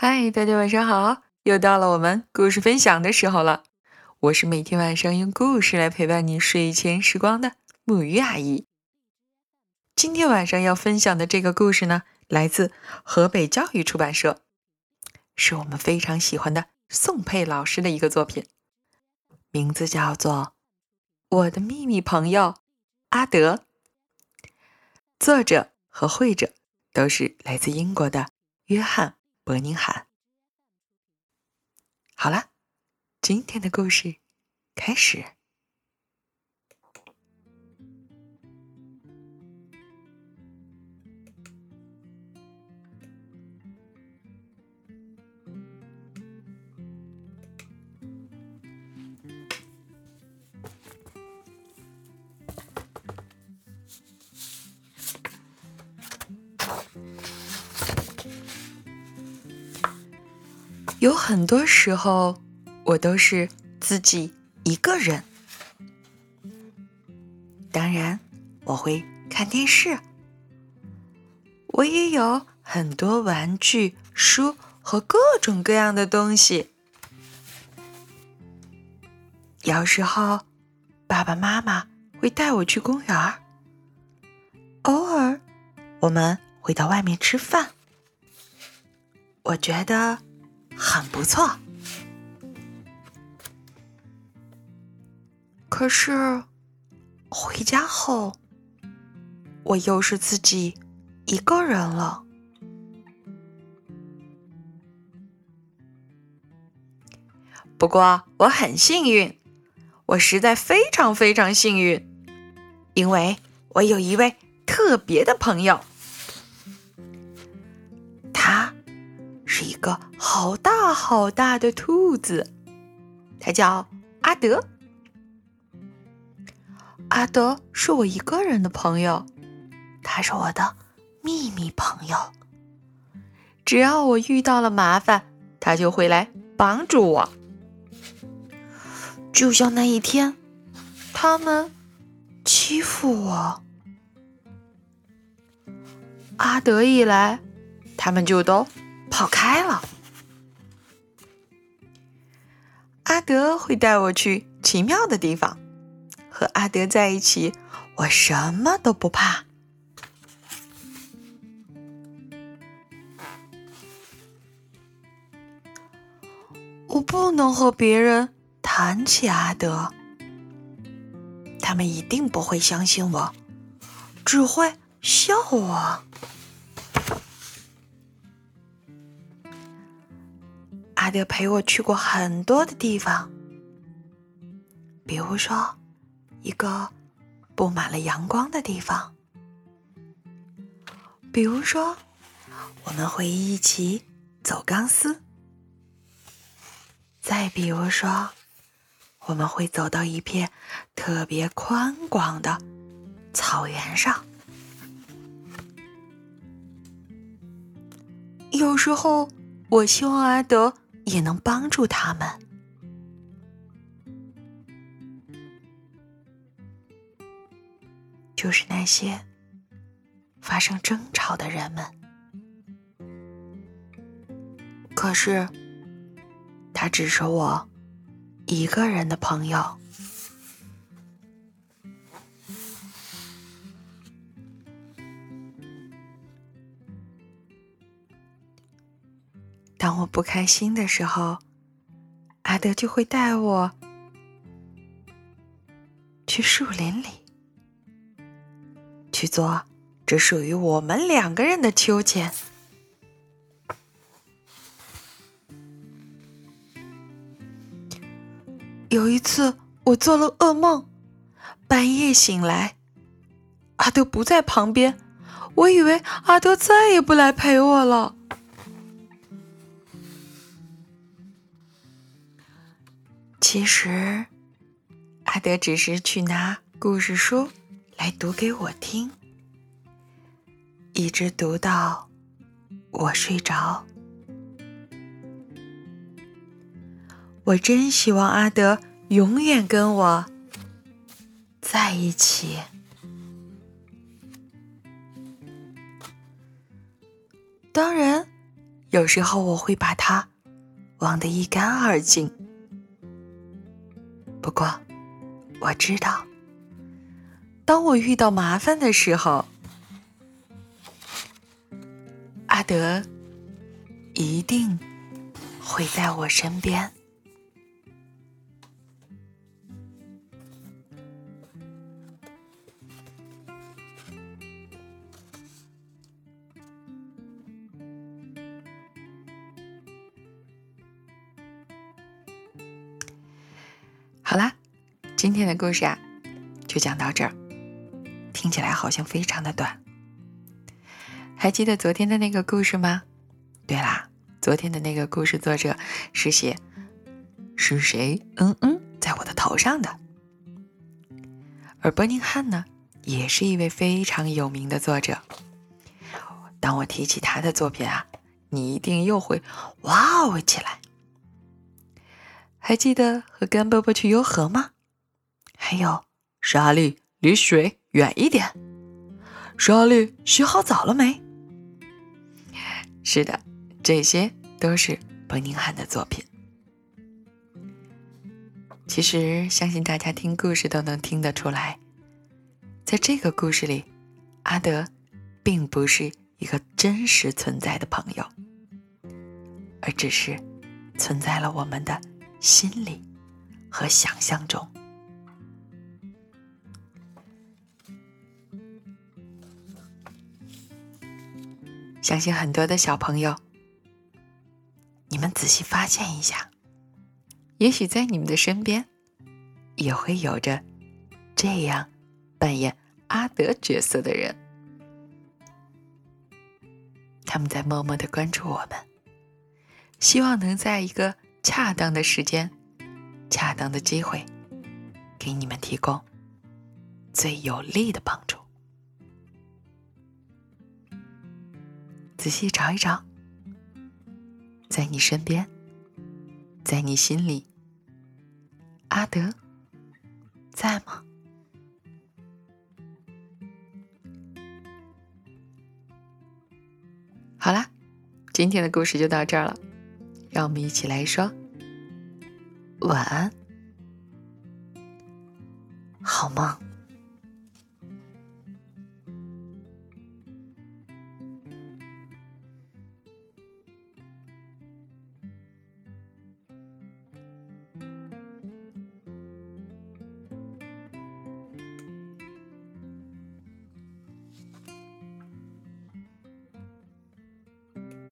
嗨，大家晚上好！又到了我们故事分享的时候了。我是每天晚上用故事来陪伴你睡前时光的木鱼阿姨。今天晚上要分享的这个故事呢，来自河北教育出版社，是我们非常喜欢的宋佩老师的一个作品，名字叫做《我的秘密朋友阿德》。作者和绘者都是来自英国的约翰。伯宁喊：“好了，今天的故事开始。”有很多时候，我都是自己一个人。当然，我会看电视。我也有很多玩具、书和各种各样的东西。有时候，爸爸妈妈会带我去公园偶尔，我们会到外面吃饭。我觉得。很不错，可是回家后，我又是自己一个人了。不过我很幸运，我实在非常非常幸运，因为我有一位特别的朋友。是一个好大好大的兔子，它叫阿德。阿德是我一个人的朋友，他是我的秘密朋友。只要我遇到了麻烦，他就会来帮助我。就像那一天，他们欺负我，阿德一来，他们就都。跑开了。阿德会带我去奇妙的地方，和阿德在一起，我什么都不怕。我不能和别人谈起阿德，他们一定不会相信我，只会笑我。阿德陪我去过很多的地方，比如说一个布满了阳光的地方，比如说我们会一起走钢丝，再比如说我们会走到一片特别宽广的草原上。有时候，我希望阿德。也能帮助他们，就是那些发生争吵的人们。可是，他只是我一个人的朋友。当我不开心的时候，阿德就会带我去树林里，去做只属于我们两个人的秋千。有一次，我做了噩梦，半夜醒来，阿德不在旁边，我以为阿德再也不来陪我了。其实，阿德只是去拿故事书来读给我听，一直读到我睡着。我真希望阿德永远跟我在一起。当然，有时候我会把它忘得一干二净。不过，我知道，当我遇到麻烦的时候，阿德一定会在我身边。今天的故事啊，就讲到这儿。听起来好像非常的短。还记得昨天的那个故事吗？对啦，昨天的那个故事作者是写是谁？嗯嗯，在我的头上的。而伯宁汉呢，也是一位非常有名的作者。当我提起他的作品啊，你一定又会哇哦起来。还记得和干伯伯去游河吗？还有莎莉，离水远一点。莎莉，洗好澡了没？是的，这些都是伯宁汉的作品。其实，相信大家听故事都能听得出来，在这个故事里，阿德并不是一个真实存在的朋友，而只是存在了我们的。心里和想象中，相信很多的小朋友，你们仔细发现一下，也许在你们的身边，也会有着这样扮演阿德角色的人，他们在默默的关注我们，希望能在一个。恰当的时间，恰当的机会，给你们提供最有力的帮助。仔细找一找，在你身边，在你心里，阿德在吗？好啦，今天的故事就到这儿了。让我们一起来说晚安，好梦。